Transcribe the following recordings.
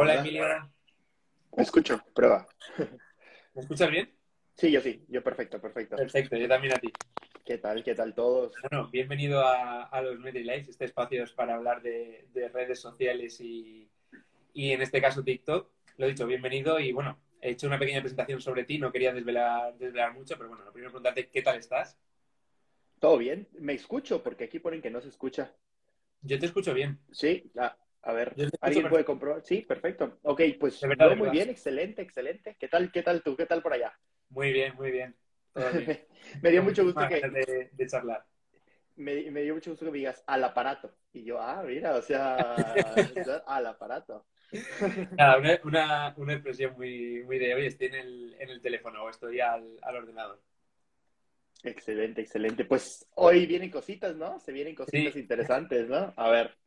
Hola, Emilio. Me escucho, prueba. ¿Me escuchas bien? Sí, yo sí, yo perfecto, perfecto. Perfecto, yo también a ti. ¿Qué tal? ¿Qué tal todos? Bueno, bienvenido a, a los MediLives. Este espacio es para hablar de, de redes sociales y, y, en este caso, TikTok. Lo he dicho, bienvenido y bueno, he hecho una pequeña presentación sobre ti. No quería desvelar, desvelar mucho, pero bueno, lo primero preguntarte qué tal estás. ¿Todo bien? Me escucho porque aquí ponen que no se escucha. Yo te escucho bien. Sí, ah, a ver, ¿alguien puede comprobar? Sí, perfecto. Ok, pues De verdad, muy verdad. bien, excelente, excelente. ¿Qué tal, qué tal tú? ¿Qué tal por allá? Muy bien, muy bien. Todo bien. me dio mucho gusto que de, de charlar. me, me dio mucho gusto que me digas al aparato. Y yo, ah, mira, o sea, al aparato. Nada, una, una, una expresión muy, muy de hoy. Estoy en el, en el teléfono o estoy al, al ordenador. Excelente, excelente. Pues hoy vienen cositas, ¿no? Se vienen cositas Sí. interesantes, ¿no? A ver.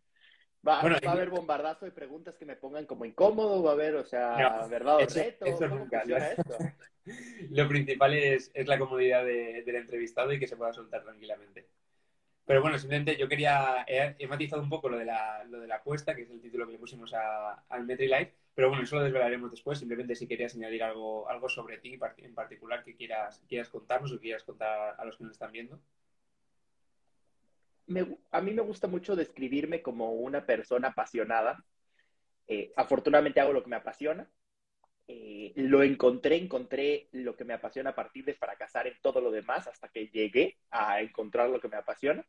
Va, Bueno, va a haber bombardazo de preguntas que me pongan como incómodo, va a haber, o sea, No, verdad o eso- reto, eso ¿cómo nunca, funciona ¿no? esto? Lo principal es, es la comodidad de- del entrevistado y que se pueda soltar tranquilamente. Pero bueno, simplemente yo quería, he, he matizado un poco lo de, la, lo de la apuesta, que es el título que le pusimos a- al MetriLife, pero bueno, eso lo desvelaremos después. Simplemente si querías añadir algo, algo sobre ti en particular que quieras, quieras contarnos o quieras contar a los que nos están viendo. A mí me gusta mucho describirme como una persona apasionada. Eh, afortunadamente hago lo que me apasiona. Eh, lo encontré, encontré lo que me apasiona a partir de fracasar en todo lo demás hasta que llegué a encontrar lo que me apasiona.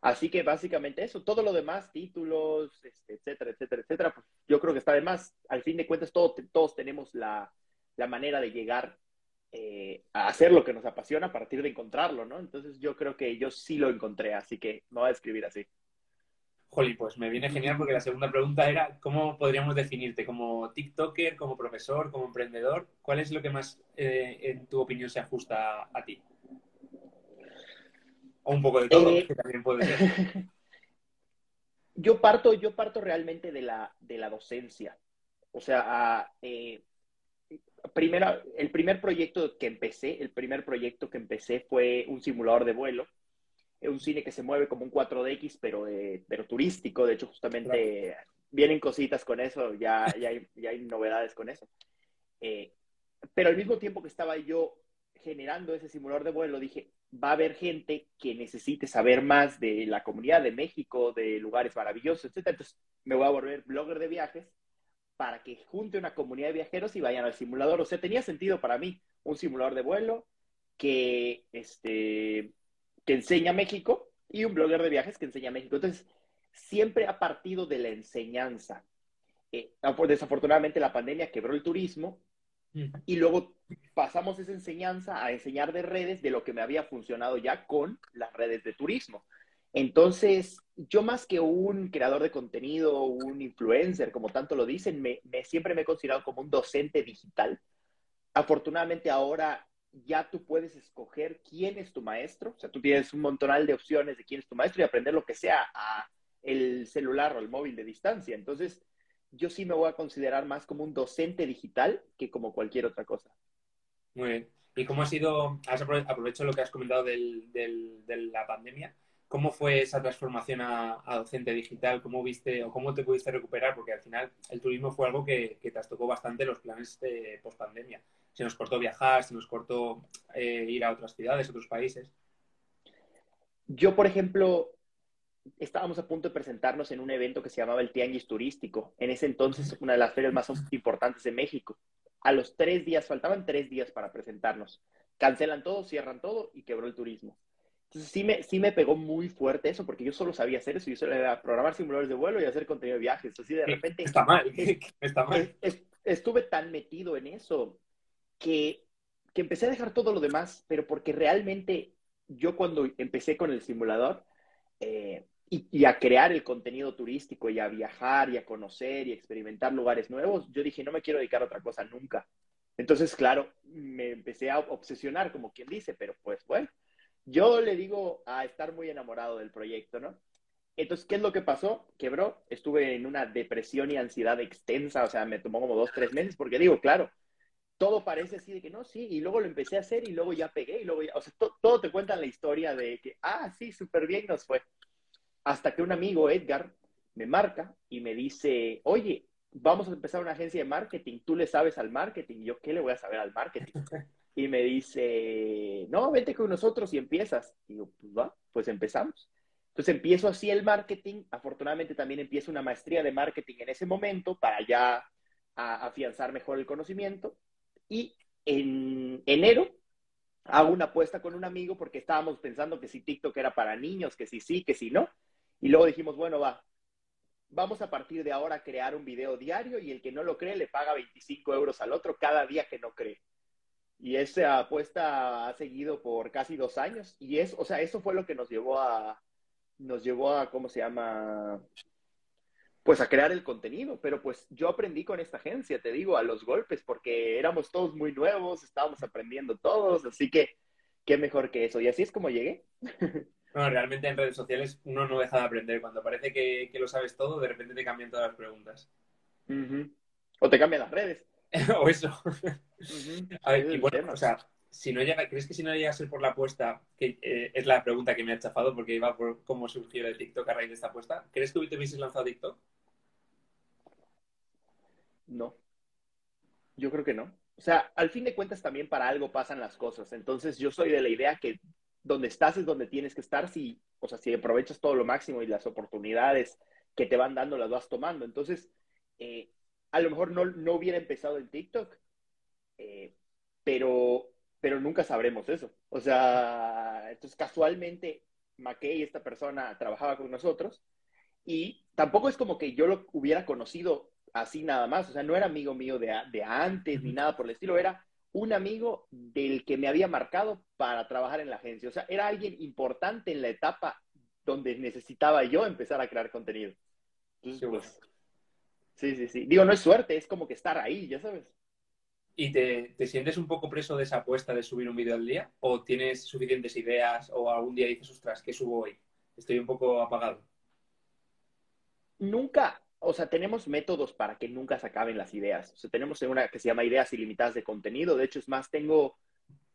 Así que básicamente eso, todo lo demás, títulos, este, etcétera, etcétera, etcétera, pues yo creo que está de más. Al fin de cuentas, todo- todos tenemos la, la manera de llegar eh, a hacer lo que nos apasiona a partir de encontrarlo, ¿no? Entonces yo creo que yo sí lo encontré, así que me voy a escribir así. Joli, pues me viene genial porque la segunda pregunta era ¿cómo podríamos definirte? ¿Como TikToker, como profesor, como emprendedor? ¿Cuál es lo que más, eh, en tu opinión, se ajusta a, a ti? O un poco de todo, Eh, que también puede ser. yo parto, yo parto realmente de la, de la docencia. O sea, a, eh, primera, el primer proyecto que empecé, el primer proyecto que empecé fue un simulador de vuelo. Es un cine que se mueve como un 4DX, pero, eh, pero turístico. De hecho, justamente vienen cositas con eso, ya, ya, hay, ya hay novedades con eso. Eh, pero al mismo tiempo que estaba yo generando ese simulador de vuelo, dije, va a haber gente que necesite saber más de la comunidad de México, de lugares maravillosos, etc. Entonces me voy a volver blogger de viajes para que junte una comunidad de viajeros y vayan al simulador. O sea, tenía sentido para mí un simulador de vuelo que, este, que enseña México y un blogger de viajes que enseña México. Entonces, siempre ha partido de la enseñanza. Eh, desafortunadamente la pandemia quebró el turismo y luego pasamos esa enseñanza a enseñar de redes de lo que me había funcionado ya con las redes de turismo. Entonces, yo más que un creador de contenido, un influencer, como tanto lo dicen, me, siempre me he considerado como un docente digital. Afortunadamente ahora ya tú puedes escoger quién es tu maestro, o sea, tú tienes un montonal de opciones de quién es tu maestro y aprender lo que sea a el celular o el móvil de distancia. Entonces, yo sí me voy a considerar más como un docente digital que como cualquier otra cosa. Muy bien. ¿Y cómo ha sido, has aprove- aprovecho lo que has comentado del- de la pandemia, cómo fue esa transformación a, docente digital? ¿Cómo viste o cómo te pudiste recuperar? Porque al final el turismo fue algo que, que trastocó bastante los planes de post-pandemia. Se nos cortó viajar, se nos cortó eh, ir a otras ciudades, otros países. Yo, por ejemplo, estábamos a punto de presentarnos en un evento que se llamaba el Tianguis Turístico. En ese entonces, una de las ferias más importantes de México. A los tres días, faltaban tres días para presentarnos. Cancelan todo, cierran todo y quebró el turismo. Entonces sí me, sí me pegó muy fuerte eso, porque yo solo sabía hacer eso. Yo solo era programar simuladores de vuelo y hacer contenido de viajes. Así de repente Está mal, está mal. es- es- estuve tan metido en eso que, que empecé a dejar todo lo demás, pero porque realmente yo cuando empecé con el simulador eh, y, y a crear el contenido turístico y a viajar y a conocer y experimentar lugares nuevos, yo dije, no me quiero dedicar a otra cosa nunca. Entonces, claro, me empecé a obsesionar, como quien dice, pero pues bueno, yo le digo a estar muy enamorado del proyecto, ¿no? Entonces, ¿qué es lo que pasó? Quebró, estuve en una depresión y ansiedad extensa, o sea, me tomó como dos, tres meses, porque digo, claro, todo parece así de que no, sí, y luego lo empecé a hacer y luego ya pegué y luego ya, o sea, to- todo te cuentan la historia de que, ah, sí, súper bien nos fue. Hasta que un amigo, Edgar, me marca y me dice, oye, vamos a empezar una agencia de marketing, tú le sabes al marketing, yo, ¿qué le voy a saber al marketing? Y me dice, no, vete con nosotros y empiezas. Y yo, pues va, pues empezamos. Entonces empiezo así el marketing, afortunadamente también empiezo una maestría de marketing en ese momento para ya afianzar mejor el conocimiento. Y en enero hago una apuesta con un amigo porque estábamos pensando que si TikTok era para niños, que si sí, que si no. Y luego dijimos, bueno, va, vamos a partir de ahora a crear un video diario y el que no lo cree le paga 25 euros al otro cada día que no cree. Y esa apuesta ha seguido por casi dos años. Y es, o sea, eso fue lo que nos llevó a, nos llevó a, ¿cómo se llama? Pues a crear el contenido. Pero pues yo aprendí con esta agencia, te digo, a los golpes, porque éramos todos muy nuevos, estábamos aprendiendo todos, así que qué mejor que eso. Y así es como llegué. Bueno, realmente en redes sociales uno no deja de aprender. Cuando parece que, lo sabes todo, de repente te cambian todas las preguntas. O te cambian las redes. o eso. A ver, y bueno, o sea, si no llega, ¿crees que si no llega a ser por la apuesta, que eh, es la pregunta que me ha chafado porque iba por cómo surgió el TikTok a raíz de esta apuesta, ¿crees que te hubieses lanzado TikTok? No. Yo creo que no. O sea, al fin de cuentas también para algo pasan las cosas. Entonces yo soy de la idea que donde estás es donde tienes que estar si, o sea, si aprovechas todo lo máximo y las oportunidades que te van dando las vas tomando. Entonces, eh, a lo mejor no, no, hubiera empezado en TikTok, eh, pero, pero nunca sabremos eso. O sea, entonces casualmente McKay, esta persona, trabajaba con nosotros y tampoco es como que yo lo hubiera conocido así nada más. O sea, no era amigo mío de, de antes ni nada por el estilo, era un amigo del que me había marcado para trabajar en la agencia. O sea, era alguien importante en la etapa donde necesitaba yo empezar a crear contenido. Entonces, pues, sí, sí, sí. Digo, no es suerte, es como que estar ahí, ya sabes. ¿Y te, te, sientes un poco preso de esa apuesta de subir un vídeo al día? ¿O tienes suficientes ideas? ¿O algún día dices, ostras, ¿qué subo hoy? Estoy un poco apagado. Nunca, o sea, tenemos métodos para que nunca se acaben las ideas. O sea, tenemos una que se llama ideas ilimitadas de contenido. De hecho, es más, tengo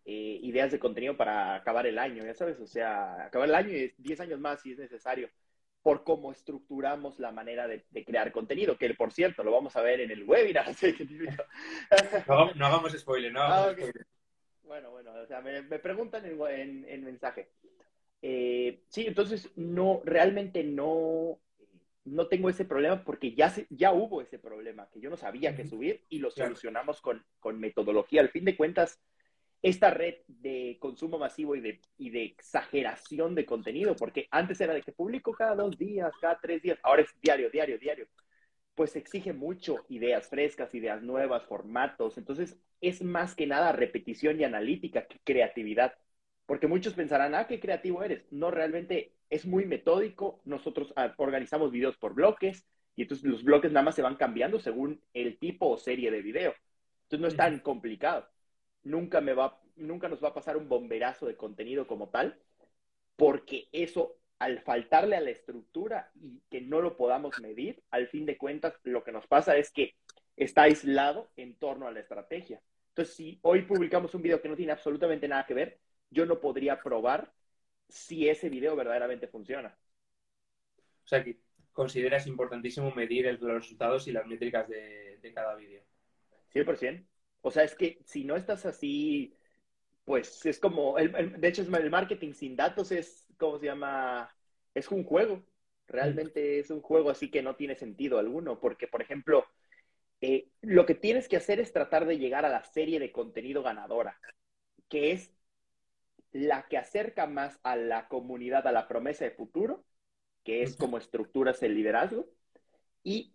eh, ideas de contenido para acabar el año, ya sabes. O sea, acabar el año y 10 años más si es necesario, por cómo estructuramos la manera de, crear contenido, que por cierto, lo vamos a ver en el webinar. no, no, hagamos spoiler, no hagamos ah, spoiler. Bueno, bueno, o sea, me, preguntan en, en, mensaje. Eh, sí, entonces, no, realmente no no tengo ese problema porque ya, ya hubo ese problema que yo no sabía qué subir y lo solucionamos con, metodología. Al fin de cuentas, esta red de consumo masivo y de, y de exageración de contenido, porque antes era de que publico cada dos días, cada tres días, ahora es diario, diario, diario, pues exige mucho ideas frescas, ideas nuevas, formatos. Entonces, es más que nada repetición y analítica que creatividad. Porque muchos pensarán, ah, qué creativo eres. No, realmente es muy metódico. Nosotros ah, organizamos videos por bloques y entonces los bloques nada más se van cambiando según el tipo o serie de video. Entonces no es tan complicado. Nunca, me va, nunca nos va a pasar un bomberazo de contenido como tal, porque eso, al faltarle a la estructura y que no lo podamos medir, al fin de cuentas, lo que nos pasa es que está aislado en torno a la estrategia. Entonces, si hoy publicamos un video que no tiene absolutamente nada que ver, yo no podría probar si ese video verdaderamente funciona. O sea que consideras importantísimo medir los resultados y las métricas de, cada vídeo. 100%. O sea, es que si no estás así, pues es como, de hecho, el marketing sin datos es, ¿cómo se llama? Es un juego. Realmente es un juego así que no tiene sentido alguno, porque, por ejemplo, eh, lo que tienes que hacer es tratar de llegar a la serie de contenido ganadora, que es la que acerca más a la comunidad a la promesa de futuro, que es como estructuras el liderazgo, y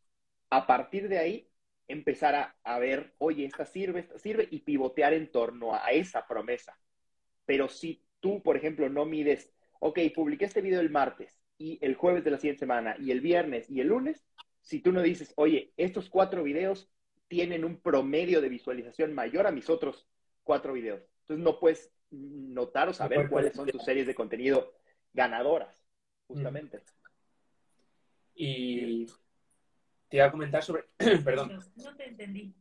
a partir de ahí empezar a, ver, oye, esta sirve, esta sirve, y pivotear en torno a esa promesa. Pero si tú, por ejemplo, no mides, ok, publiqué este video el martes y el jueves de la siguiente semana y el viernes y el lunes, si tú no dices, oye, estos cuatro videos tienen un promedio de visualización mayor a mis otros cuatro videos. Entonces no puedes notar o saber cuáles son tus series de contenido ganadoras, justamente. Y te iba a comentar sobre. Perdón. No, te entendí.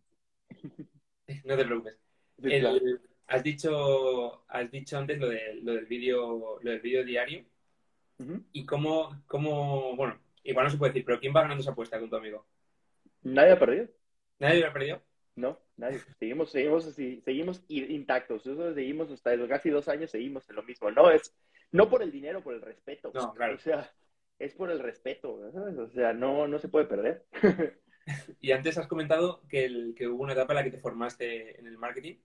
no te preocupes. has dicho, has dicho antes lo, de, lo del vídeo, lo del vídeo diario. Y cómo, cómo, bueno, igual no se puede decir, pero ¿quién va ganando esa apuesta con tu amigo? Nadie ha perdido. ¿Nadie lo ha perdido? No, nadie. Seguimos, seguimos así, seguimos intactos. Nosotros seguimos hasta los casi dos años, seguimos en lo mismo. No es, no por el dinero, por el respeto. No, claro. O sea, es por el respeto, ¿sabes? O sea, no, no se puede perder. y antes has comentado que, el, que hubo una etapa en la que te formaste en el marketing.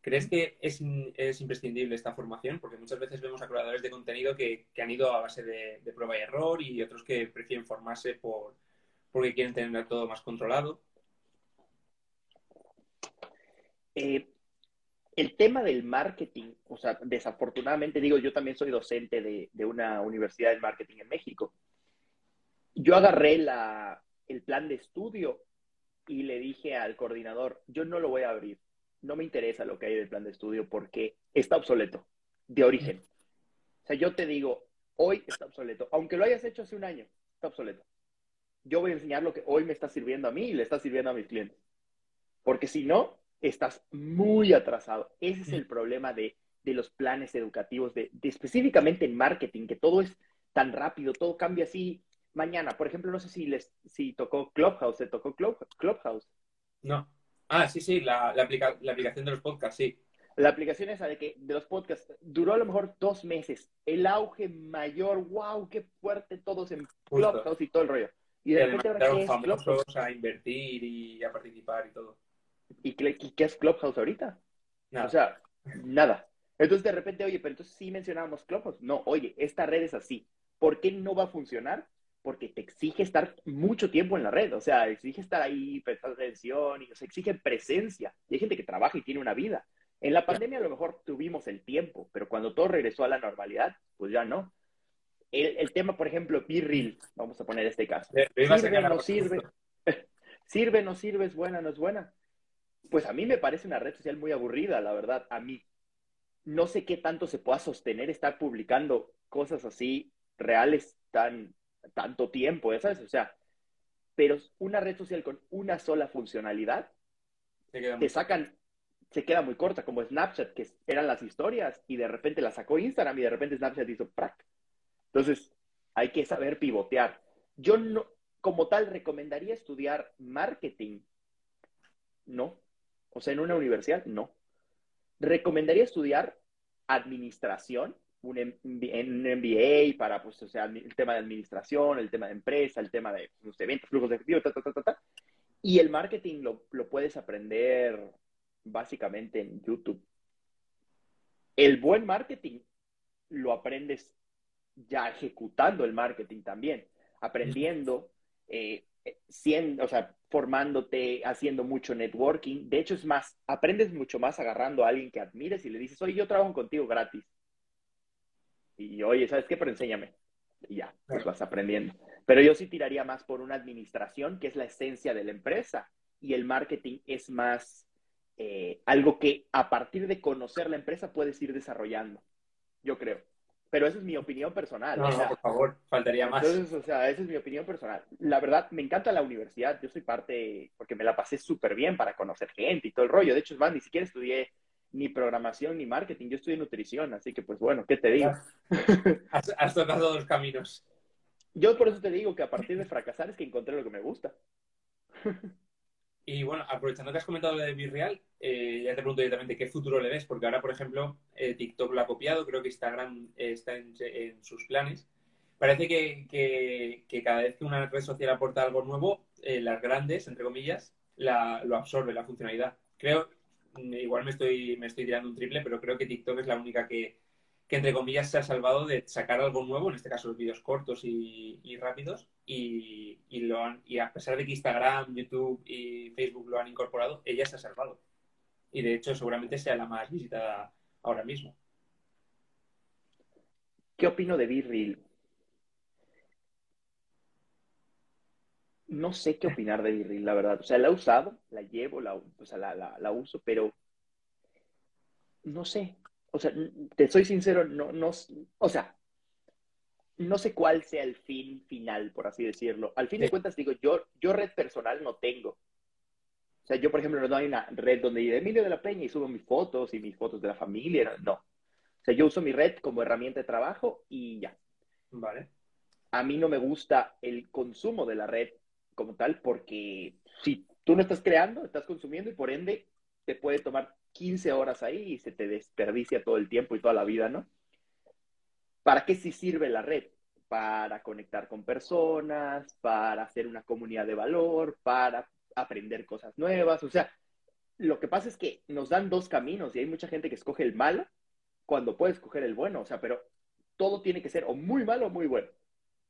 ¿Crees que es, es, imprescindible esta formación? Porque muchas veces vemos a creadores de contenido que, que han ido a base de, de, prueba y error y otros que prefieren formarse por, porque quieren tener todo más controlado. Eh, el tema del marketing, o sea, desafortunadamente digo, yo también soy docente de, de una universidad de marketing en México. Yo agarré la, el plan de estudio y le dije al coordinador, yo no lo voy a abrir no me interesa lo que hay del plan de estudio porque está obsoleto, de origen. O sea, yo te digo, hoy está obsoleto, aunque lo hayas hecho hace un año, está obsoleto. Yo voy a enseñar lo que hoy me está sirviendo a mí y le está sirviendo a mis clientes. Porque si no, estás muy atrasado. Ese es el problema de, los planes educativos, de, específicamente en marketing, que todo es tan rápido, todo cambia así mañana. Por ejemplo, no sé si les si tocó Clubhouse, ¿se tocó Clubhouse? No. Ah, sí, sí, la, la, aplicación de los podcasts, sí. La aplicación esa de que de los podcasts duró a lo mejor dos meses. El auge mayor, wow, qué fuerte todos en Clubhouse y todo el rollo. Y de repente ahora ¿qué es famosos a invertir y a participar y todo. ¿Y qué, es Clubhouse ahorita? Nada. O sea, nada. Entonces de repente, oye, pero entonces sí mencionábamos Clubhouse. No, oye, esta red es así. ¿Por qué no va a funcionar? porque te exige estar mucho tiempo en la red, o sea, exige estar ahí, prestar atención, y, o sea, exige presencia. Y hay gente que trabaja y tiene una vida. En la pandemia a lo mejor tuvimos el tiempo, pero cuando todo regresó a la normalidad, pues ya no. El, tema, por ejemplo, Be vamos a poner este caso. ¿Sirve o no sirve? ¿Sirve no sirve? ¿Es buena no es buena? Pues a mí me parece una red social muy aburrida, la verdad, a mí. No sé qué tanto se pueda sostener estar publicando cosas así reales tan tanto tiempo, ¿ya sabes? O sea, pero una red social con una sola funcionalidad, te sacan, se queda muy corta, como Snapchat, que eran las historias, y de repente la sacó Instagram y de repente Snapchat hizo prac. Entonces, hay que saber pivotear. Yo no, como tal, recomendaría estudiar marketing. No. O sea, en una universidad, no. Recomendaría estudiar administración un, MBA para, pues, o sea, el tema de administración, el tema de empresa, el tema de los eventos, flujos de efectivo, ta, ta, ta, ta, Y el marketing lo, lo puedes aprender básicamente en YouTube. El buen marketing lo aprendes ya ejecutando el marketing también, aprendiendo, eh, siendo, o sea, formándote, haciendo mucho networking. De hecho, es más, aprendes mucho más agarrando a alguien que admires y le dices, oye, yo trabajo contigo gratis y oye, ¿sabes qué? Pero enséñame. Y ya, pues vas aprendiendo. Pero yo sí tiraría más por una administración, que es la esencia de la empresa, y el marketing es más eh, algo que a partir de conocer la empresa puedes ir desarrollando, yo creo. Pero esa es mi opinión personal. No, no, por favor, faltaría más. Entonces, o sea, esa es mi opinión personal. La verdad, me encanta la universidad. Yo soy parte, porque me la pasé súper bien para conocer gente y todo el rollo. De hecho, es más, ni siquiera estudié ni programación ni marketing. Yo estudié nutrición, así que pues bueno, ¿qué te digo? Has, tocado dos caminos. Yo por eso te digo que a partir de fracasar es que encontré lo que me gusta. Y bueno, aprovechando que has comentado lo de Virreal, eh, ya te pregunto directamente qué futuro le ves, porque ahora, por ejemplo, eh, TikTok lo ha copiado, creo que Instagram está en, sus planes. Parece que, cada vez que una red social aporta algo nuevo, eh, las grandes, entre comillas, lo absorbe la funcionalidad. Creo, igual me estoy, me estoy tirando un triple, pero creo que TikTok es la única que, entre comillas, se ha salvado de sacar algo nuevo, en este caso los vídeos cortos y, rápidos, y, lo y a pesar de que Instagram, YouTube y Facebook lo han incorporado, ella se ha salvado. Y de hecho, seguramente sea la más visitada ahora mismo. ¿Qué opino de Virreel? no sé qué opinar de Virreel, la verdad. O sea, la he usado, la llevo, la, o sea, la, la, uso, pero no sé. O sea, te soy sincero, no, no, o sea, no sé cuál sea el fin final, por así decirlo. Al fin de cuentas, digo, yo, yo red personal no tengo. O sea, yo, por ejemplo, no hay una red donde diga Emilio de la Peña y subo mis fotos y mis fotos de la familia. No. O sea, yo uso mi red como herramienta de trabajo y ya. Vale. A mí no me gusta el consumo de la red como tal, porque si tú no estás creando, estás consumiendo y por ende te puede tomar 15 horas ahí y se te desperdicia todo el tiempo y toda la vida, ¿no? ¿Para qué sí sirve la red? Para conectar con personas, para hacer una comunidad de valor, para aprender cosas nuevas. O sea, lo que pasa es que nos dan dos caminos y hay mucha gente que escoge el malo cuando puede escoger el bueno. O sea, pero todo tiene que ser o muy malo o muy bueno.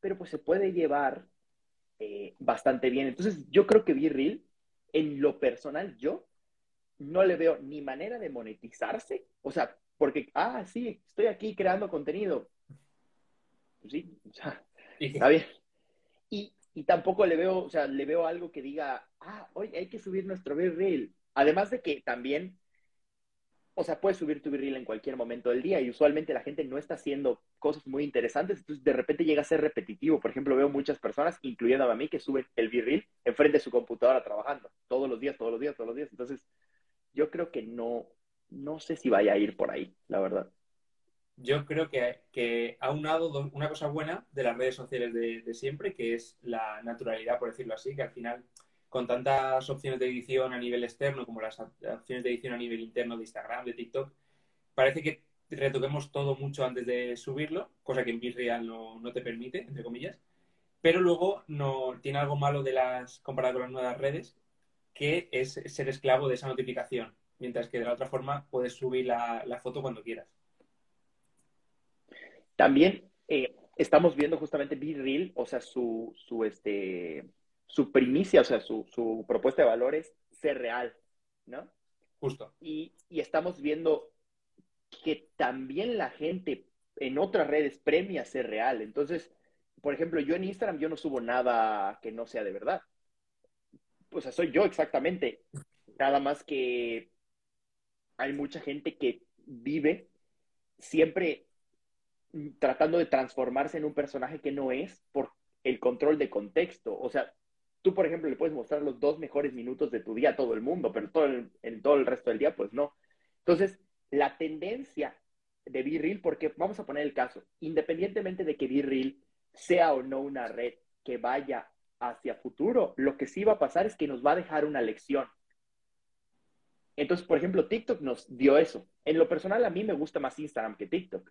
Pero pues se puede llevar eh, bastante bien. Entonces, yo creo que Be en lo personal, yo no le veo ni manera de monetizarse. O sea, porque, ah, sí, estoy aquí creando contenido. Pues sí, o sea, está bien. Y, y, tampoco le veo, o sea, le veo algo que diga, ah, hoy hay que subir nuestro Be Además de que también o sea, puedes subir tu virreel en cualquier momento del día y usualmente la gente no está haciendo cosas muy interesantes, entonces de repente llega a ser repetitivo. Por ejemplo, veo muchas personas, incluyendo a mí, que suben el virreel enfrente de su computadora trabajando, todos los días, todos los días, todos los días. Entonces, yo creo que no, no sé si vaya a ir por ahí, la verdad. Yo creo que, que ha unado una cosa buena de las redes sociales de, siempre, que es la naturalidad, por decirlo así, que al final con tantas opciones de edición a nivel externo como las opciones de edición a nivel interno de Instagram, de TikTok, parece que retoquemos todo mucho antes de subirlo, cosa que en Virreal no, no te permite, entre comillas. Pero luego no tiene algo malo de las comparado con las nuevas redes, que es ser esclavo de esa notificación, mientras que de la otra forma puedes subir la, foto cuando quieras. También eh, estamos viendo justamente Real, o sea, su, su este, su primicia, o sea, su, propuesta de valores, ser real, ¿no? Justo. Y, estamos viendo que también la gente en otras redes premia ser real. Entonces, por ejemplo, yo en Instagram yo no subo nada que no sea de verdad. O sea, soy yo exactamente. Nada más que hay mucha gente que vive siempre tratando de transformarse en un personaje que no es por el control de contexto. O sea, Tú, por ejemplo, le puedes mostrar los dos mejores minutos de tu día a todo el mundo, pero todo en todo el resto del día, pues no. Entonces, la tendencia de BeReal, porque vamos a poner el caso, independientemente de que BeReal sea o no una red que vaya hacia futuro, lo que sí va a pasar es que nos va a dejar una lección. Entonces, por ejemplo, TikTok nos dio eso. En lo personal, a mí me gusta más Instagram que TikTok,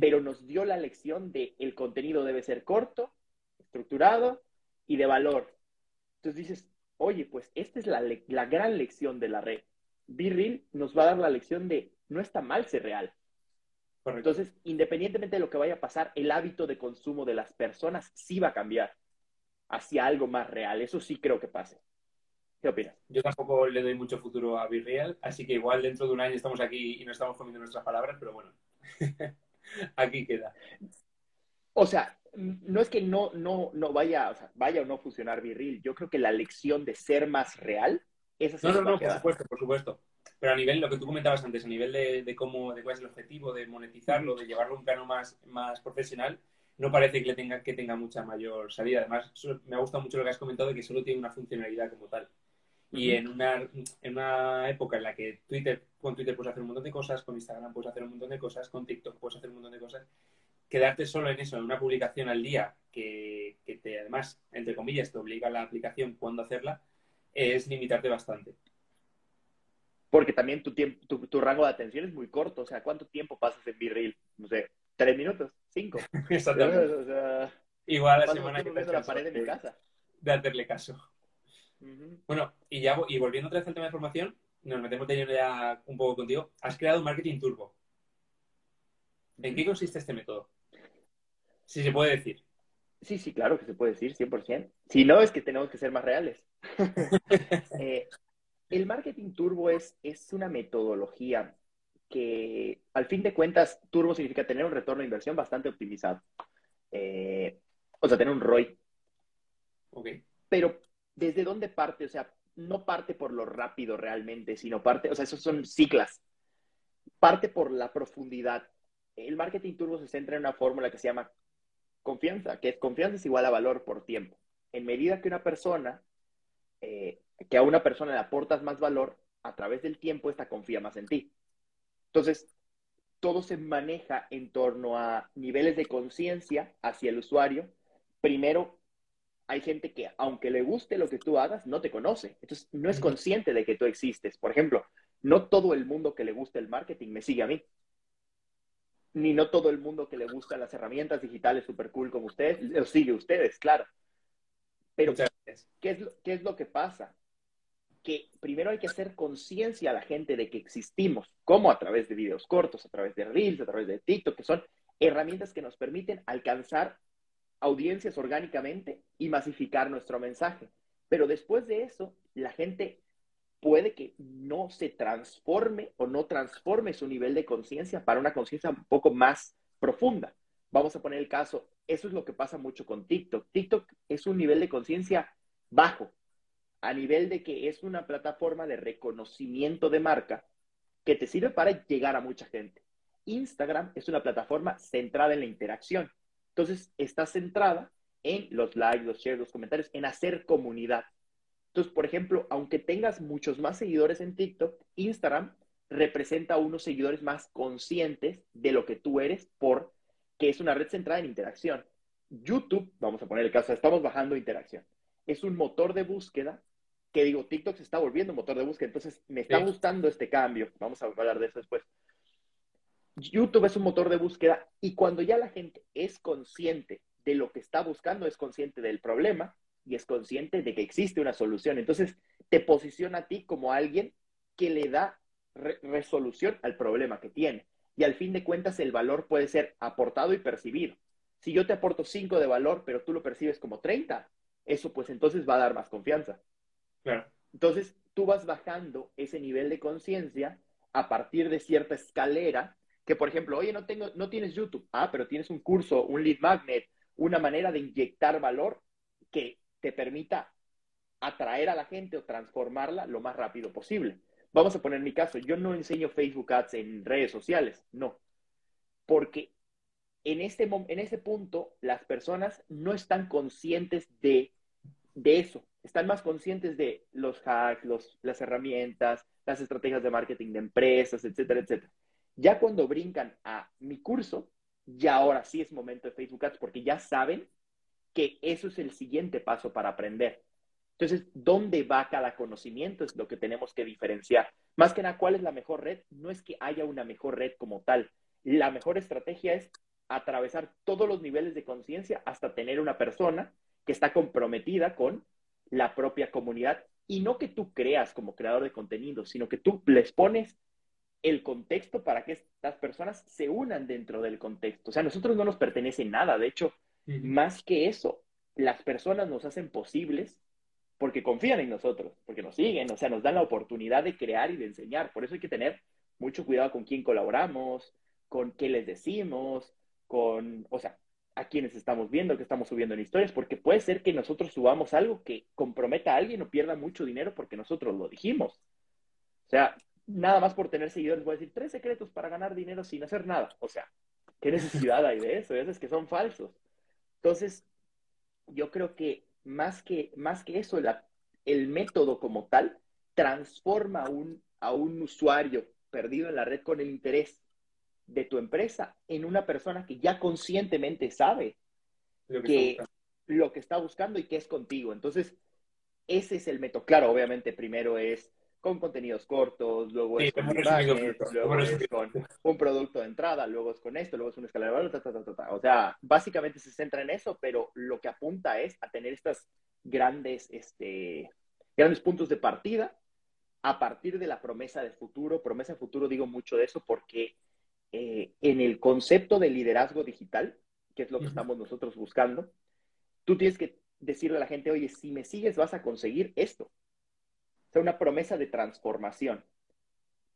pero nos dio la lección de el contenido debe ser corto, estructurado y de valor. Entonces dices, oye, pues esta es la, la gran lección de la red. Be Real nos va a dar la lección de no está mal ser real. Entonces, independientemente de lo que vaya a pasar, el hábito de consumo de las personas sí va a cambiar hacia algo más real. Eso sí creo que pase. ¿Qué opinas? Yo tampoco le doy mucho futuro a Be Real, así que igual dentro de un año estamos aquí y no estamos comiendo nuestras palabras, pero bueno, aquí queda. O sea, no es que no, no, no vaya, o sea, vaya o no funcionar Virril. Yo creo que la lección de ser más real, esa No, no, no, por supuesto, por supuesto. Pero a nivel, lo que tú comentabas antes, a nivel de, cómo, de cuál es el objetivo, de monetizarlo, de llevarlo a un plano más, más profesional, no parece que, le tenga, que tenga mucha mayor salida. Además, me ha gustado mucho lo que has comentado de que solo tiene una funcionalidad como tal. Y en, una, en una época en la que Twitter, con Twitter puedes hacer un montón de cosas, con Instagram puedes hacer un montón de cosas, con TikTok puedes hacer un montón de cosas, quedarte solo en eso, en una publicación al día, que, te, además, entre comillas, te obliga a la aplicación cuándo hacerla, es limitarte bastante. Porque también tu, tiempo, tu, rango de atención es muy corto. O sea, ¿cuánto tiempo pasas en B-Reel? No sé, ¿tres minutos? ¿Cinco? Exactamente. O sea, Igual la semana que te la pared de mi casa. De hacerle caso. Bueno, y ya y volviendo otra vez al tema de formación, nos metemos de lleno ya un poco contigo. Has creado un marketing turbo. ¿En qué consiste este método? Si se puede decir. Sí, sí, claro que se puede decir, 100%. Si no, es que tenemos que ser más reales. Eh, el marketing turbo es, es una metodología que, al fin de cuentas, turbo significa tener un retorno de inversión bastante optimizado. Eh, o sea, tener un ROI. Ok. Pero, ¿desde dónde parte? O sea, no parte por lo rápido realmente, sino parte, o sea, esos son ciclas. Parte por la profundidad. El marketing turbo se centra en una fórmula que se llama confianza, que es confianza es igual a valor por tiempo. En medida que una persona, eh, que a una persona le aportas más valor, a través del tiempo, esta confía más en ti. Entonces, todo se maneja en torno a niveles de conciencia hacia el usuario. Primero, hay gente que, aunque le guste lo que tú hagas, no te conoce. Entonces, no es consciente de que tú existes. Por ejemplo, no todo el mundo que le gusta el marketing me sigue a mí. Ni no todo el mundo que le gustan las herramientas digitales super cool como ustedes, los sigue ustedes, claro. Pero, ¿qué es, lo, ¿qué es lo que pasa? Primero hay que hacer conciencia a la gente de que existimos, como a través de videos cortos, a través de Reels, a través de TikTok, que son herramientas que nos permiten alcanzar audiencias orgánicamente y masificar nuestro mensaje. Pero después de eso, la gente puede que no se transforme o no transforme su nivel de conciencia para una conciencia un poco más profunda. Vamos a poner el caso, eso es lo que pasa mucho con TikTok. TikTok es un nivel de conciencia bajo, a nivel de que es una plataforma de reconocimiento de marca que te sirve para llegar a mucha gente. Instagram es una plataforma centrada en la interacción. Entonces, está centrada en los likes, los shares, los comentarios, en hacer comunidad. Entonces, por ejemplo, aunque tengas muchos más seguidores en TikTok, Instagram representa a unos seguidores más conscientes de lo que tú eres por que es una red centrada en interacción. YouTube, vamos a poner el caso, estamos bajando interacción. Es un motor de búsqueda que digo, TikTok se está volviendo motor de búsqueda, entonces me está gustando este cambio. Vamos a hablar de eso después. YouTube es un motor de búsqueda y cuando ya la gente es consciente de lo que está buscando, es consciente del problema y es consciente de que existe una solución. Entonces, te posiciona a ti como alguien que le da resolución al problema que tiene. Y al fin de cuentas, el valor puede ser aportado y percibido. Si yo te aporto 5 de valor, pero tú lo percibes como 30, eso pues entonces va a dar más confianza. Entonces, tú vas bajando ese nivel de conciencia a partir de cierta escalera que, por ejemplo, oye, no, tengo, no tienes YouTube, ah, pero tienes un curso, un lead magnet, una manera de inyectar valor que te permita atraer a la gente o transformarla lo más rápido posible. Vamos a poner mi caso, yo no enseño Facebook Ads en redes sociales, no, porque en este, en punto las personas no están conscientes de, de eso, están más conscientes de los hacks, los, las herramientas, las estrategias de marketing de empresas, etcétera, etcétera. Ya cuando brincan a mi curso, ya ahora sí es momento de Facebook Ads porque ya saben que eso es el siguiente paso para aprender. Entonces, ¿dónde va cada conocimiento? Es lo que tenemos que diferenciar. Más que nada, ¿cuál es la mejor red? No es que haya una mejor red como tal. La mejor estrategia es atravesar todos los niveles de conciencia hasta tener una persona que está comprometida con la propia comunidad y no que tú creas como creador de contenido, sino que tú les pones el contexto para que estas personas se unan dentro del contexto. O sea, a nosotros no nos pertenece nada. De hecho, más que eso, las personas nos hacen posibles porque confían en nosotros, porque nos siguen, o sea, nos dan la oportunidad de crear y de enseñar. Por eso hay que tener mucho cuidado con quién colaboramos, con qué les decimos, con, o sea, a quienes estamos viendo, que estamos subiendo en historias, porque puede ser que nosotros subamos algo que comprometa a alguien o pierda mucho dinero porque nosotros lo dijimos. O sea, nada más por tener seguidores, voy a decir tres secretos para ganar dinero sin hacer nada. O sea, ¿qué necesidad hay de eso? Es que son falsos. Entonces, yo creo que más que, más que eso, el método como tal transforma un, a un usuario perdido en la red con el interés de tu empresa en una persona que ya conscientemente sabe que lo que está buscando y que es contigo. Entonces, ese es el método. Claro, obviamente, primero es con contenidos cortos, luego es con imágenes, luego es con un producto de entrada, luego es con esto, luego es una escala de valor, o sea, básicamente se centra en eso, pero lo que apunta es a tener estas grandes, este, grandes puntos de partida a partir de la promesa de futuro. Promesa de futuro digo mucho de eso porque eh, en el concepto de liderazgo digital, que es lo que estamos nosotros buscando, tú tienes que decirle a la gente, oye, si me sigues vas a conseguir esto sea, una promesa de transformación.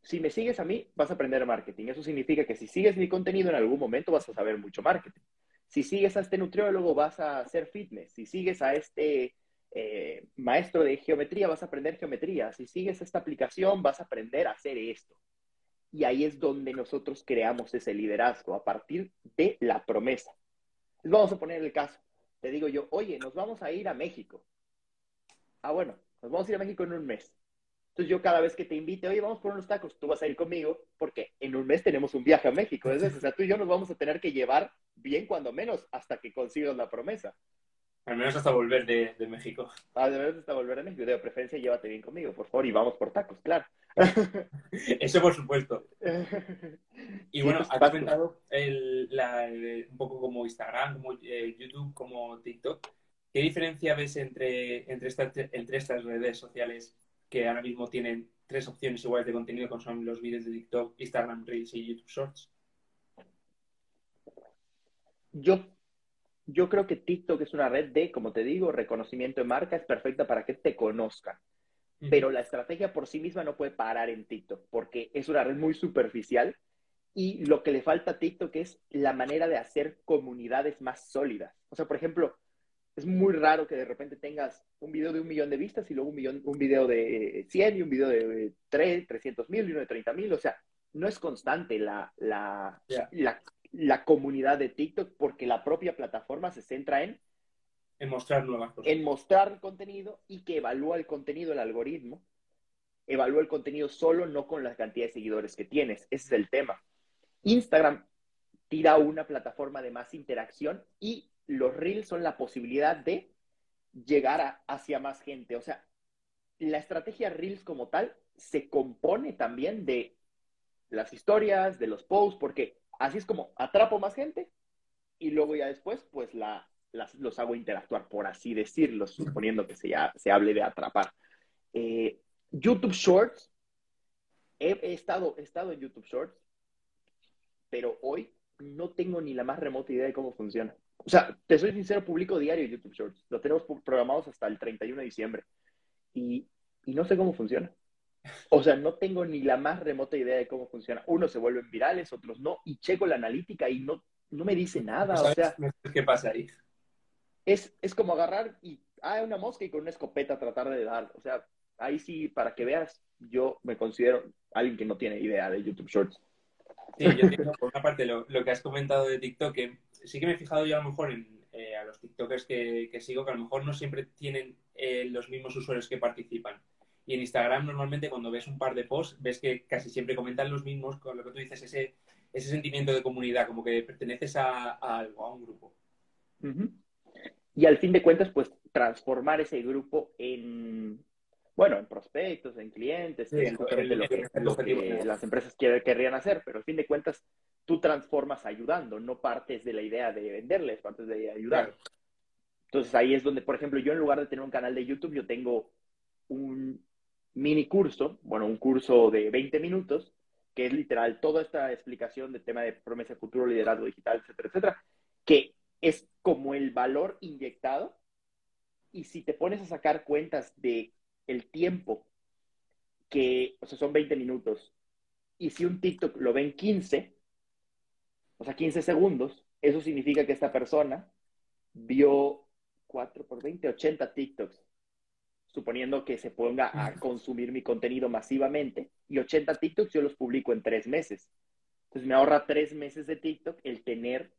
Si me sigues a mí, vas a aprender marketing. Eso significa que si sigues mi contenido, en algún momento vas a saber mucho marketing. Si sigues a este nutriólogo, vas a hacer fitness. Si sigues a este eh, maestro de geometría, vas a aprender geometría. Si sigues esta aplicación, vas a aprender a hacer esto. Y ahí es donde nosotros creamos ese liderazgo, a partir de la promesa. vamos a poner el caso. Te digo yo, oye, nos vamos a ir a México. Ah, bueno, nos vamos a ir a México en un mes. Entonces yo cada vez que te invite, oye, vamos por unos tacos, tú vas a ir conmigo, porque en un mes tenemos un viaje a México. Es o sea, tú y yo nos vamos a tener que llevar bien cuando menos hasta que consigas la promesa. Al menos hasta volver de, de México. Al menos hasta volver de México. De preferencia, llévate bien conmigo, por favor, y vamos por tacos, claro. Eso por supuesto. Y bueno, has paso. comentado el- la- el- un poco como Instagram, como eh, YouTube, como TikTok. ¿Qué diferencia ves entre, entre, estas, entre estas redes sociales que ahora mismo tienen tres opciones iguales de contenido, como son los vídeos de TikTok, Instagram Reels y YouTube Shorts? Yo, yo creo que TikTok es una red de, como te digo, reconocimiento de marca, es perfecta para que te conozcan. Pero la estrategia por sí misma no puede parar en TikTok, porque es una red muy superficial y lo que le falta a TikTok es la manera de hacer comunidades más sólidas. O sea, por ejemplo, es muy raro que de repente tengas un video de un millón de vistas y luego un, millón, un video de 100 y un video de 3, 300 mil y uno de 30 mil. O sea, no es constante la, la, Ya. la, la comunidad de TikTok porque la propia plataforma se centra en En mostrar nuevas cosas. en mostrar el contenido y que evalúa el contenido el algoritmo. Evalúa el contenido solo, no con la cantidad de seguidores que tienes. Ese es el tema. Instagram tira una plataforma de más interacción y los reels son la posibilidad de llegar a- hacia más gente. O sea, la estrategia reels como tal se compone también de las historias, de los posts, porque así es como atrapo más gente y luego ya después, pues la, los hago interactuar, por así decirlo, suponiendo que se, ya, se hable de atrapar. Eh, YouTube Shorts, he, estado, estado en YouTube Shorts, pero hoy no tengo ni la más remota idea de cómo funciona. O sea, te soy sincero, publico diario YouTube Shorts. Lo tenemos programados hasta el 31 de diciembre. Y, y no sé cómo funciona. O sea, no tengo ni la más remota idea de cómo funciona. Unos se vuelven virales, otros no. Y checo la analítica y no, no me dice nada. No O sea, ¿Qué pasa ahí? es, es como agarrar y, ah, una mosca y con una escopeta tratar de dar. O sea, ahí sí, para que veas, yo me considero alguien que no tiene idea de YouTube Shorts. Sí, yo entiendo por una parte lo, lo que has comentado de TikTok, que sí que me he fijado yo a lo mejor en eh, a los TikTokers que, que sigo, que a lo mejor no siempre tienen eh, los mismos usuarios que participan. Y en Instagram normalmente cuando ves un par de posts, ves que casi siempre comentan los mismos, con lo que tú dices, ese, ese sentimiento de comunidad, como que perteneces a, a algo, a un grupo. Y al fin de cuentas, pues transformar ese grupo en, bueno, en prospectos, en clientes, Sí, es justamente lo que, lo las empresas querrían hacer, pero al fin de cuentas tú transformas ayudando, no partes de la idea de venderles, partes de ayudar. Claro. Entonces ahí es donde, por ejemplo, yo en lugar de tener un canal de YouTube, yo tengo un mini curso, bueno, un curso de 20 minutos, que es literal toda esta explicación del tema de promesa futuro, liderazgo digital, etcétera, etcétera, que es como el valor inyectado. Y si te pones a sacar cuentas de el tiempo que, o sea, son 20 minutos, y si un TikTok lo ven 15, o sea, 15 segundos, eso significa que esta persona vio 4 por 20, 80 TikToks, suponiendo que se ponga a consumir mi contenido masivamente, y 80 TikToks yo los publico en tres meses. Entonces me ahorra tres meses de TikTok el tener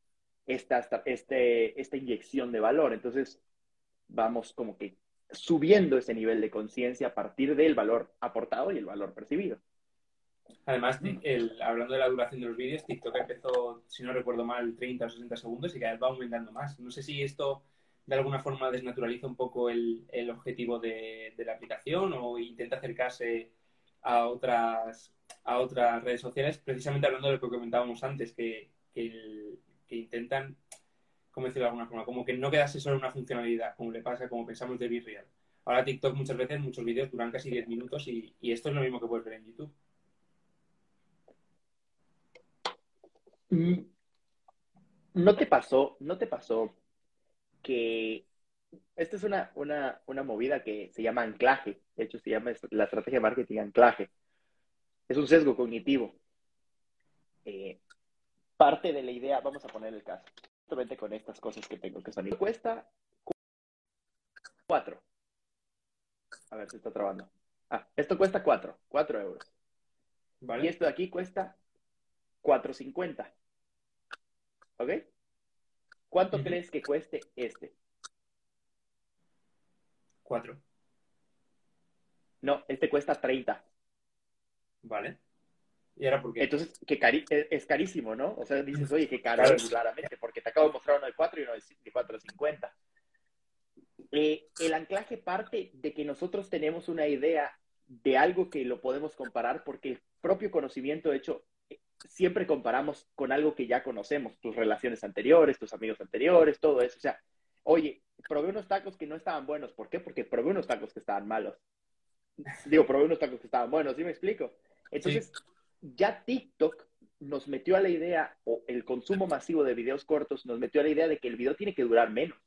esta, esta, este, esta inyección de valor. Entonces vamos como que subiendo ese nivel de conciencia a partir del valor aportado y el valor percibido. Además, el, hablando de la duración de los vídeos, TikTok empezó, si no recuerdo mal, 30 o 60 segundos y cada vez va aumentando más. No sé si esto de alguna forma desnaturaliza un poco el, el objetivo de, de, la aplicación o intenta acercarse a otras, a otras redes sociales, precisamente hablando de lo que comentábamos antes, que, que, intentan, ¿cómo decirlo de alguna forma? Como que no quedase solo una funcionalidad, como le pasa, como pensamos de Virreal. Ahora TikTok muchas veces, muchos vídeos duran casi 10 minutos y, y esto es lo mismo que puedes ver en YouTube. ¿No te pasó, no te pasó que esta es una, una, una movida que se llama anclaje? De hecho, se llama la estrategia de marketing anclaje. Es un sesgo cognitivo. Eh, parte de la idea, vamos a poner el caso, justamente con estas cosas que tengo que son. Cuesta cuatro. A ver si está trabando. Ah, esto cuesta cuatro, cuatro euros. ¿Vale? Y esto de aquí cuesta 4.50. ¿Ok? ¿Cuánto uh -huh. crees que cueste este? Cuatro. No, este cuesta 30. Vale. ¿Y ahora por qué? Entonces, que cari es carísimo, ¿no? O sea, dices, oye, qué caro, claro. claramente, porque te acabo de mostrar uno de 4 y uno de 4.50. eh, el anclaje parte de que nosotros tenemos una idea de algo que lo podemos comparar porque el propio conocimiento, de hecho, siempre comparamos con algo que ya conocemos, tus relaciones anteriores, tus amigos anteriores, todo eso. O sea, oye, probé unos tacos que no estaban buenos. ¿Por qué? Porque probé unos tacos que estaban malos. Digo, probé unos tacos que estaban buenos, ¿sí me explico? Entonces, ya TikTok nos metió a la idea, o el consumo masivo de videos cortos nos metió a la idea de que el video tiene que durar menos.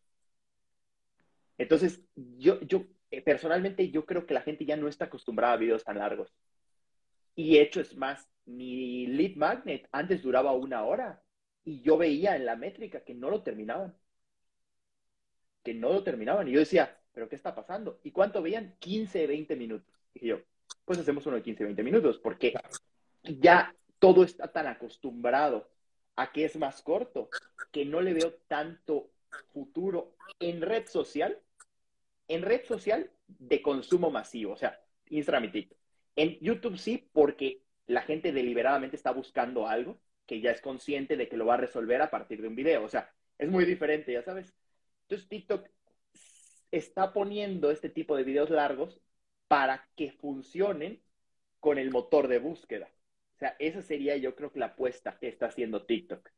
Entonces, yo, yo eh, personalmente, yo creo que la gente ya no está acostumbrada a videos tan largos. Y hecho es más, mi lead magnet antes duraba una hora y yo veía en la métrica que no lo terminaban. Que no lo terminaban. Y yo decía, ¿pero qué está pasando? ¿Y cuánto veían? 15, 20 minutos. Y yo, pues hacemos uno de 15, 20 minutos, porque ya todo está tan acostumbrado a que es más corto, que no le veo tanto futuro en red social, en red social de consumo masivo, o sea, Instagram y TikTok. En YouTube sí, porque la gente deliberadamente está buscando algo que ya es consciente de que lo va a resolver a partir de un video. O sea, es muy diferente, ya sabes. Entonces TikTok está poniendo este tipo de videos largos para que funcionen con el motor de búsqueda. O sea, esa sería yo creo que la apuesta que está haciendo TikTok.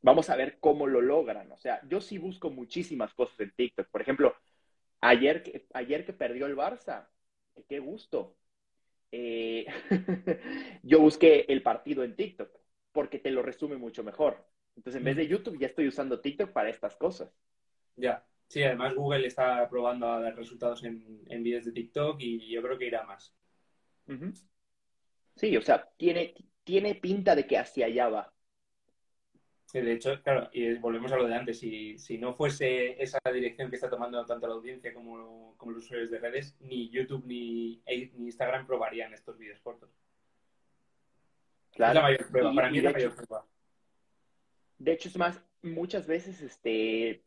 Vamos a ver cómo lo logran. O sea, yo sí busco muchísimas cosas en TikTok. Por ejemplo, ayer que, ayer que perdió el Barça, qué gusto. Eh, yo busqué el partido en TikTok porque te lo resume mucho mejor. Entonces, en vez de YouTube, ya estoy usando TikTok para estas cosas. Ya, sí, además Google está probando a dar resultados en, en vídeos de TikTok y yo creo que irá más. Sí, o sea, tiene, tiene pinta de que hacia allá va. Sí, de hecho, claro, y volvemos a lo de antes, si, si no fuese esa dirección que está tomando tanto la audiencia como, como los usuarios de redes, ni YouTube ni, ni Instagram probarían estos vídeos cortos. Claro. Es la mayor prueba, para mí es la mayor prueba. De hecho, es más, muchas veces, este,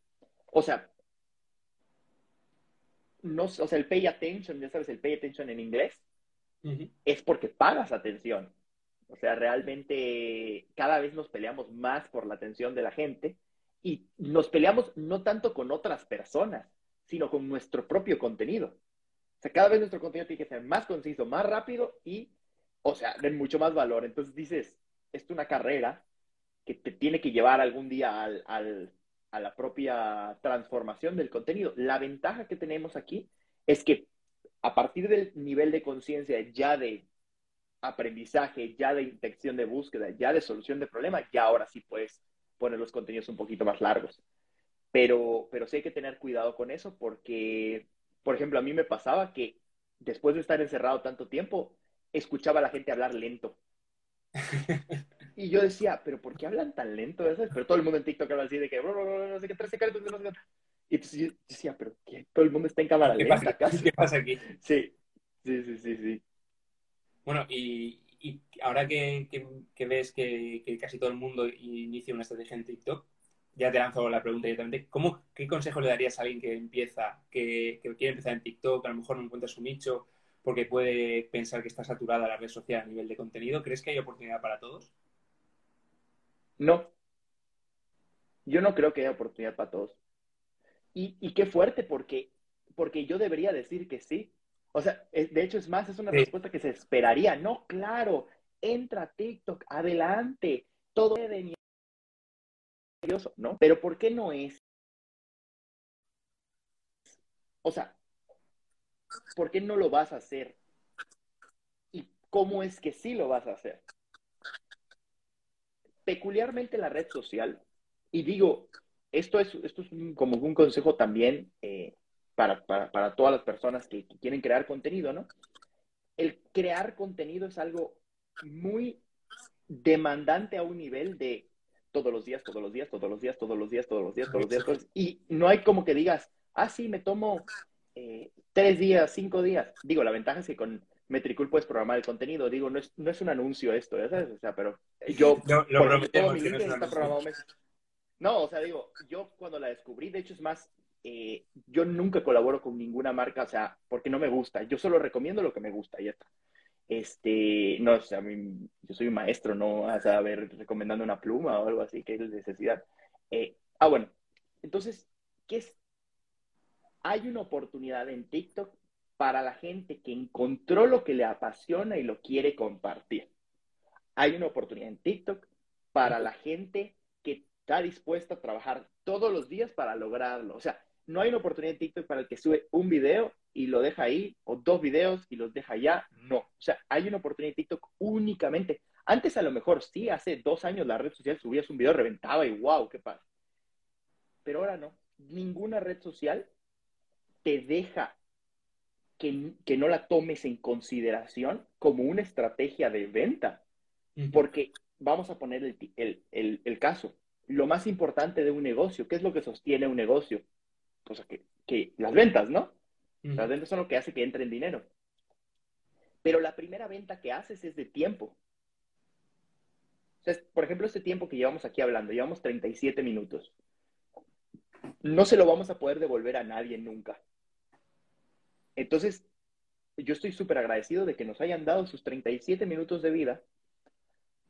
o sea, no, o sea, el pay attention, ya sabes, el pay attention en inglés, es porque pagas atención. O sea, realmente cada vez nos peleamos más por la atención de la gente y nos peleamos no tanto con otras personas, sino con nuestro propio contenido. O sea, cada vez nuestro contenido tiene que ser más conciso, más rápido y, o sea, de mucho más valor. Entonces dices, es una carrera que te tiene que llevar algún día al, al, a la propia transformación del contenido. La ventaja que tenemos aquí es que a partir del nivel de conciencia ya de aprendizaje, ya de detección de búsqueda, ya de solución de problemas, ya ahora sí puedes poner los contenidos un poquito más largos. Pero, pero sí hay que tener cuidado con eso porque, por ejemplo, a mí me pasaba que después de estar encerrado tanto tiempo, escuchaba a la gente hablar lento. y yo decía, pero ¿por qué hablan tan lento? Pero todo el mundo en TikTok habla así de que, no sé qué, tres secretos, no sé qué. Y entonces yo decía, pero ¿qué? Todo el mundo está en cámara ¿Qué lenta. Pasa? ¿Qué pasa aquí? Sí, sí, sí, sí, sí. Bueno, y, ahora que, ves que, casi todo el mundo inicia una estrategia en TikTok, ya te lanzo la pregunta directamente. ¿Cómo, ¿Qué consejo le darías a alguien que empieza, que, quiere empezar en TikTok, a lo mejor no encuentra su nicho porque puede pensar que está saturada la red social a nivel de contenido? ¿Crees que hay oportunidad para todos? No. Yo no creo que haya oportunidad para todos. Y, y qué fuerte, porque, porque yo debería decir que sí. O sea, de hecho es más, es una respuesta que se esperaría. No, claro, entra TikTok, adelante, todo de ¿no? Pero ¿por qué no es? O sea, ¿por qué no lo vas a hacer? ¿Y cómo es que sí lo vas a hacer? Peculiarmente la red social, y digo, esto es, esto es como un consejo también eh, para, todas las personas que, quieren crear contenido, ¿no? El crear contenido es algo muy demandante a un nivel de todos los días, todos los días, todos los días, todos los días, todos los días, todos los días. y no hay como que digas, ah, sí, me tomo eh, tres días, cinco días. Digo, la ventaja es que con Metricool puedes programar el contenido. Digo, no es, no es un anuncio esto, ¿sabes? O sea, pero yo... Lo, lo prometemos no, o sea, digo, yo cuando la descubrí, de hecho es más, eh, yo nunca colaboro con ninguna marca, o sea, porque no me gusta. Yo solo recomiendo lo que me gusta y ya está. Este, no, o sea, yo soy un maestro, no vas a ver recomendando una pluma o algo así, que es necesidad. Eh, ah, bueno, entonces, ¿qué es? hay una oportunidad en TikTok para la gente que encontró lo que le apasiona y lo quiere compartir. Hay una oportunidad en TikTok para la gente que está dispuesta a trabajar todos los días para lograrlo. O sea, no hay una oportunidad en TikTok para el que sube un video y lo deja ahí, o dos videos y los deja allá. No. O sea, hay una oportunidad en TikTok únicamente. Antes a lo mejor sí, hace dos años la red social subías un video, reventaba y wow, qué pasa. Pero ahora no. Ninguna red social te deja que, que no la tomes en consideración como una estrategia de venta. Porque vamos a poner el, el, el, el, caso. Lo más importante de un negocio, ¿qué es lo que sostiene un negocio? Pues que, que las ventas, ¿no? Las ventas son lo que hace que entre en dinero. Pero la primera venta que haces es de tiempo. por ejemplo, este tiempo que llevamos aquí hablando, llevamos 37 minutos. No se lo vamos a poder devolver a nadie nunca. Entonces, yo estoy súper agradecido de que nos hayan dado sus 37 minutos de vida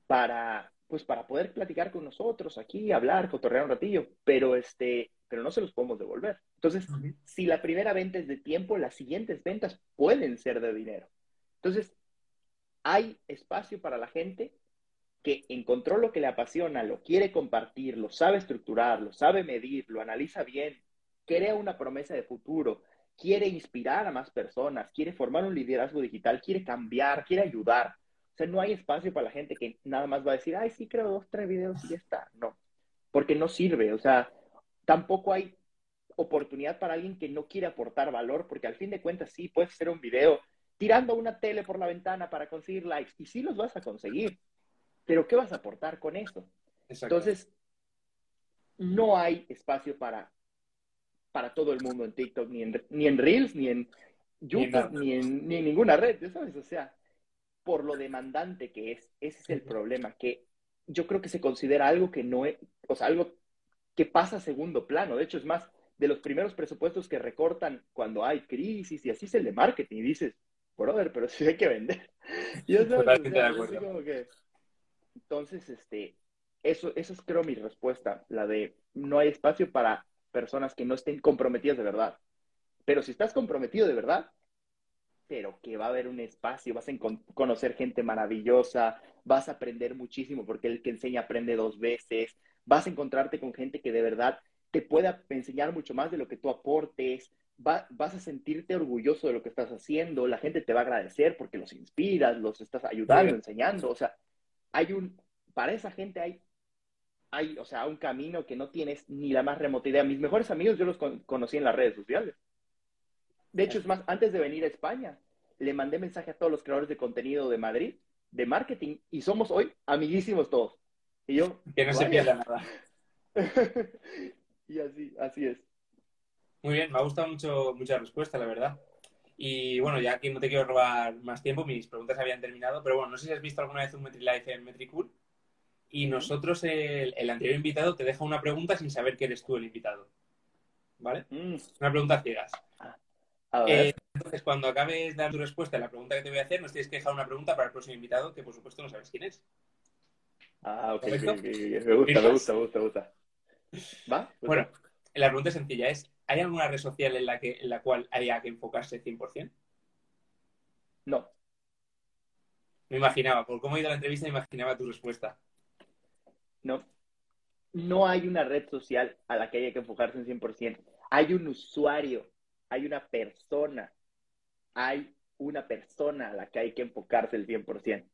para, pues, para poder platicar con nosotros aquí, hablar, cotorrear un ratillo, pero, este, pero no se los podemos devolver. Entonces, si la primera venta es de tiempo, las siguientes ventas pueden ser de dinero. Entonces, hay espacio para la gente que encontró lo que le apasiona, lo quiere compartir, lo sabe estructurar, lo sabe medir, lo analiza bien, crea una promesa de futuro, quiere inspirar a más personas, quiere formar un liderazgo digital, quiere cambiar, quiere ayudar. O sea, no hay espacio para la gente que nada más va a decir, ay, sí, creo dos, tres videos y ya está. No, porque no sirve. O sea, tampoco hay oportunidad para alguien que no quiere aportar valor, porque al fin de cuentas sí, puedes hacer un video tirando una tele por la ventana para conseguir likes y sí los vas a conseguir, pero ¿qué vas a aportar con eso? Entonces, no hay espacio para para todo el mundo en TikTok, ni en, ni en Reels, ni en YouTube, ni en, ni en ninguna red, ¿sabes? O sea, por lo demandante que es, ese es el problema, que yo creo que se considera algo que no es, o sea, algo que pasa a segundo plano. De hecho, es más, de los primeros presupuestos que recortan cuando hay crisis y así es el de marketing. Y dices, brother, pero sí hay que vender. Y eso, Totalmente de acuerdo. Entonces, este, eso, eso es creo mi respuesta, la de no hay espacio para personas que no estén comprometidas de verdad. Pero si estás comprometido de verdad, pero que va a haber un espacio, vas a conocer gente maravillosa, vas a aprender muchísimo porque el que enseña aprende dos veces, vas a encontrarte con gente que de verdad te pueda enseñar mucho más de lo que tú aportes, vas a sentirte orgulloso de lo que estás haciendo, la gente te va a agradecer porque los inspiras, los estás ayudando, enseñando, o sea, hay un, para esa gente hay hay, o sea, un camino que no tienes ni la más remota idea. Mis mejores amigos yo los conocí en las redes sociales. De hecho, es más, antes de venir a España, le mandé mensaje a todos los creadores de contenido de Madrid, de marketing, y somos hoy amiguísimos todos. Y yo... Que no se pierda nada. y así, así es. Muy bien, me ha gustado mucho, mucha respuesta, la verdad. Y bueno, ya que no te quiero robar más tiempo, mis preguntas habían terminado, pero bueno, no sé si has visto alguna vez un MetriLife en Metricool y nosotros, el, anterior invitado, te deja una pregunta sin saber que eres tú el invitado. ¿Vale? Mm. Una pregunta ciegas. Eh, entonces, cuando acabes de dar tu respuesta a la pregunta que te voy a hacer, nos tienes que dejar una pregunta para el próximo invitado, que por supuesto no sabes quién es. Ah, ok. Me gusta, me gusta, me gusta, me gusta. ¿Va? Bueno, la pregunta es sencilla. Es, ¿Hay alguna red social en la, que, en la cual haya que enfocarse 100%? No. Me imaginaba, por cómo he ido a la entrevista, me imaginaba tu respuesta. No, no hay una red social a la que haya que enfocarse un 100%. Hay un usuario, hay una persona, hay una persona a la que hay que enfocarse el 100%.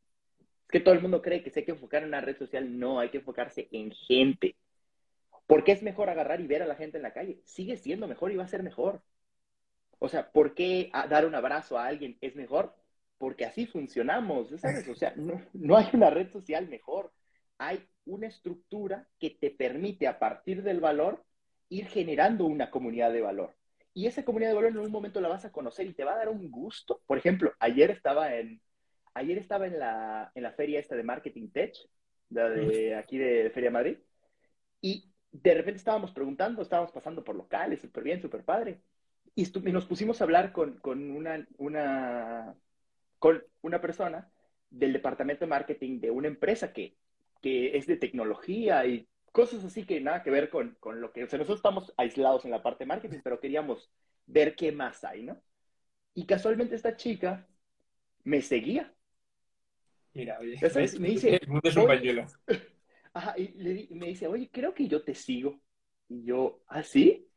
Es que todo el mundo cree que se hay que enfocar en una red social. No, hay que enfocarse en gente. ¿Por qué es mejor agarrar y ver a la gente en la calle? Sigue siendo mejor y va a ser mejor. O sea, ¿por qué dar un abrazo a alguien es mejor? Porque así funcionamos, ¿sabes? O sea, no, no hay una red social mejor. Hay una estructura que te permite a partir del valor ir generando una comunidad de valor. Y esa comunidad de valor en un momento la vas a conocer y te va a dar un gusto. Por ejemplo, ayer estaba en, ayer estaba en la, en la feria esta de Marketing Tech, de aquí de Feria Madrid, y de repente estábamos preguntando, estábamos pasando por locales, súper bien, súper padre, y, y, nos pusimos a hablar con, con, una, una, con una persona del departamento de marketing de una empresa que que es de tecnología y cosas así que nada que ver con, con lo que, o sea, nosotros estamos aislados en la parte de marketing, pero queríamos ver qué más hay, ¿no? Y casualmente esta chica me seguía. Mira, oye, me dice, el mundo es un pañuelo. Ajá, y, le, me dice, oye, creo que yo te sigo. Y yo, ¿ah, sí?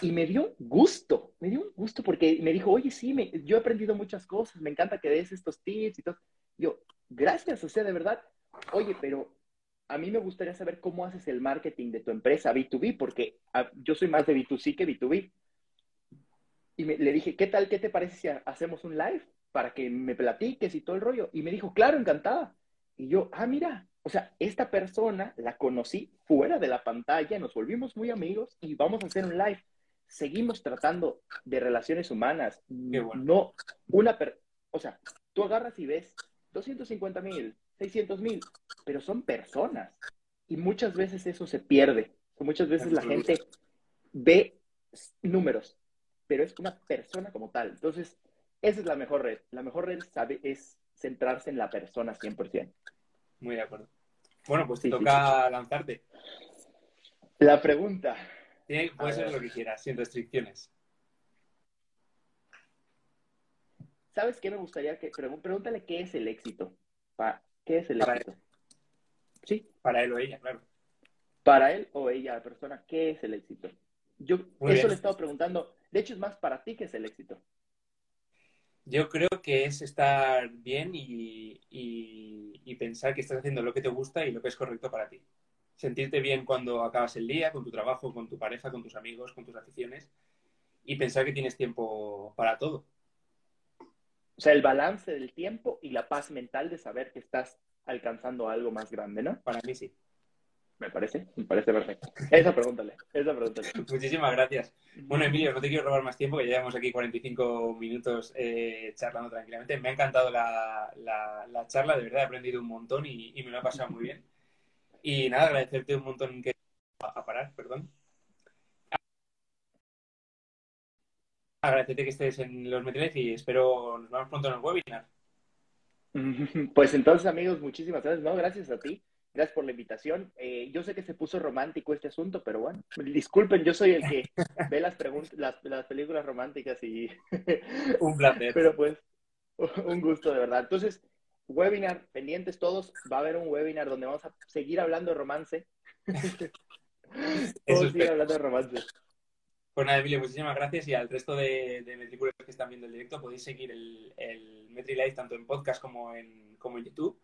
Y me dio gusto, me dio un gusto porque me dijo, oye, sí, me, yo he aprendido muchas cosas, me encanta que des estos tips y todo. Yo, gracias, o sea, de verdad. Oye, pero a mí me gustaría saber cómo haces el marketing de tu empresa B2B, porque ah, yo soy más de B2C que B2B. Y le dije, ¿qué tal, qué te parece si hacemos un live para que me platiques y todo el rollo? Y me dijo, claro, encantada. Y yo, ah, mira, o sea, esta persona la conocí fuera de la pantalla, nos volvimos muy amigos y vamos a hacer un live. Seguimos tratando de relaciones humanas. No, una, o sea, tú agarras y ves 250 mil, 600 mil, pero son personas. Y muchas veces eso se pierde. Muchas veces la gente ve números, pero es una persona como tal. Entonces, esa es la mejor red. La mejor red sabe, es centrarse en la persona 100%. Muy de acuerdo. Bueno, pues te toca lanzarte. La pregunta. Sí, puede ser lo que quieras, sin restricciones. ¿Sabes qué me gustaría que... Pregúntale qué es el éxito. ¿Qué es el éxito? Sí. Para él o ella, claro. Para él o ella, la persona, ¿qué es el éxito? Yo eso le he estado preguntando. De hecho, es más para ti que es el éxito. Yo creo que es estar bien y, pensar que estás haciendo lo que te gusta y lo que es correcto para ti. Sentirte bien cuando acabas el día, con tu trabajo, con tu pareja, con tus amigos, con tus aficiones y pensar que tienes tiempo para todo. O sea, el balance del tiempo y la paz mental de saber que estás alcanzando algo más grande, ¿no? Para mí sí. Me parece, me parece perfecto. Esa pregúntale, esa pregúntale. Muchísimas gracias. Bueno, Emilio, no te quiero robar más tiempo, que ya llevamos aquí 45 minutos eh, charlando tranquilamente. Me ha encantado la, la, charla, de verdad he aprendido un montón y, me lo ha pasado muy bien. Y nada, agradecerte un montón que... A, parar, perdón. Agradecerte que estés en los Metriles y espero nos vemos pronto en el webinar. Pues entonces, amigos, muchísimas gracias. No, gracias a ti. Gracias por la invitación. Eh, yo sé que se puso romántico este asunto, pero bueno, disculpen, yo soy el que ve las, las, las películas románticas y... un placer. Pero pues, un gusto de verdad. Entonces, webinar, pendientes todos, va a haber un webinar donde vamos a seguir hablando de romance. vamos a seguir hablando de romance. Pues nada, Emilio, muchísimas gracias y al resto de, de que están viendo el directo podéis seguir el, el MetriLife tanto en podcast como en, como en YouTube.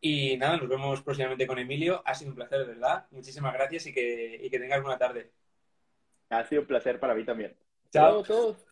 Y nada, nos vemos próximamente con Emilio. Ha sido un placer, de verdad. Muchísimas gracias y que, y que tengas buena tarde. Ha sido un placer para mí también. Chao a todos.